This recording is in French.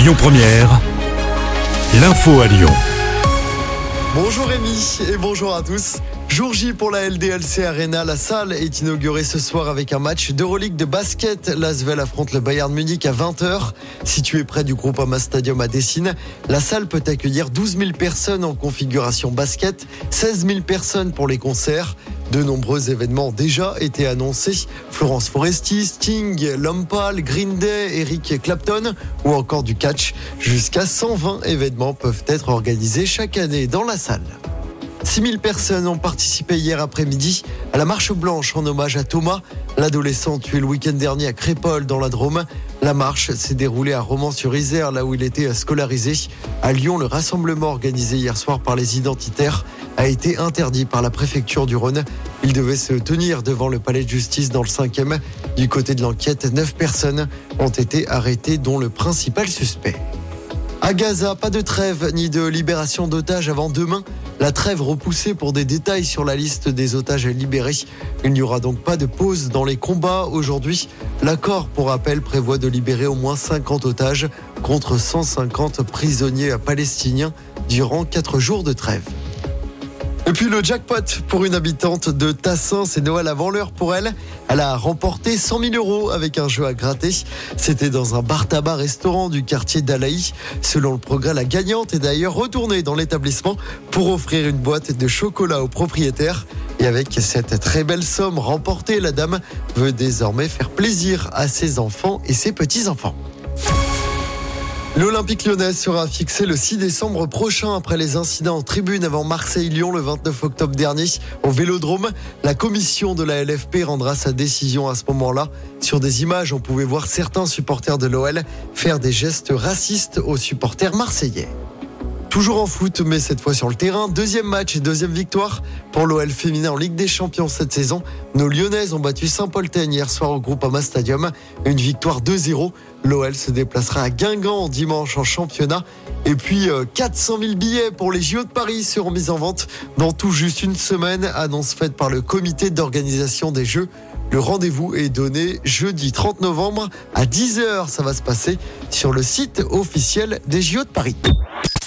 Lyon Première, l'info à Lyon. Bonjour Rémi et bonjour à tous. Jour J pour la LDLC Arena, la salle est inaugurée ce soir avec un match d'Euroleague de basket. L'Asvel affronte le Bayern Munich à 20h. Situé près du groupe Ama Stadium à Dessine, la salle peut accueillir 12 000 personnes en configuration basket, 16 000 personnes pour les concerts. De nombreux événements ont déjà été annoncés. Florence Foresti, Sting, Lompal, Green Day, Eric Clapton ou encore du catch. Jusqu'à 120 événements peuvent être organisés chaque année dans la salle. 6000 personnes ont participé hier après-midi à la marche blanche en hommage à Thomas, l'adolescent tué le week-end dernier à Crépole dans la Drôme. La marche s'est déroulée à Romans-sur-Isère, là où il était scolarisé. À Lyon, le rassemblement organisé hier soir par les identitaires a été interdit par la préfecture du Rhône. Il devait se tenir devant le palais de justice dans le 5e. Du côté de l'enquête, 9 personnes ont été arrêtées, dont le principal suspect. À Gaza, pas de trêve ni de libération d'otages avant demain. La trêve repoussée pour des détails sur la liste des otages libérés. Il n'y aura donc pas de pause dans les combats aujourd'hui. L'accord, pour rappel, prévoit de libérer au moins 50 otages contre 150 prisonniers palestiniens durant 4 jours de trêve. Et puis le jackpot pour une habitante de Tassin, c'est Noël avant l'heure pour elle. Elle a remporté 100 000 euros avec un jeu à gratter. C'était dans un bar tabac restaurant du quartier d'Alaï. Selon le progrès, la gagnante est d'ailleurs retournée dans l'établissement pour offrir une boîte de chocolat au propriétaire. Et avec cette très belle somme remportée, la dame veut désormais faire plaisir à ses enfants et ses petits-enfants. L'Olympique lyonnais sera fixé le 6 décembre prochain après les incidents en tribune avant Marseille-Lyon le 29 octobre dernier au Vélodrome. La commission de la LFP rendra sa décision à ce moment-là. Sur des images, on pouvait voir certains supporters de l'OL faire des gestes racistes aux supporters marseillais. Toujours en foot, mais cette fois sur le terrain. Deuxième match et deuxième victoire pour l'OL féminin en Ligue des Champions cette saison. Nos Lyonnaises ont battu Saint-Polten hier soir au groupe Ama Stadium. Une victoire 2-0. L'OL se déplacera à Guingamp dimanche en championnat. Et puis 400 000 billets pour les JO de Paris seront mis en vente dans tout juste une semaine. Annonce faite par le comité d'organisation des Jeux. Le rendez-vous est donné jeudi 30 novembre à 10h. Ça va se passer sur le site officiel des JO de Paris.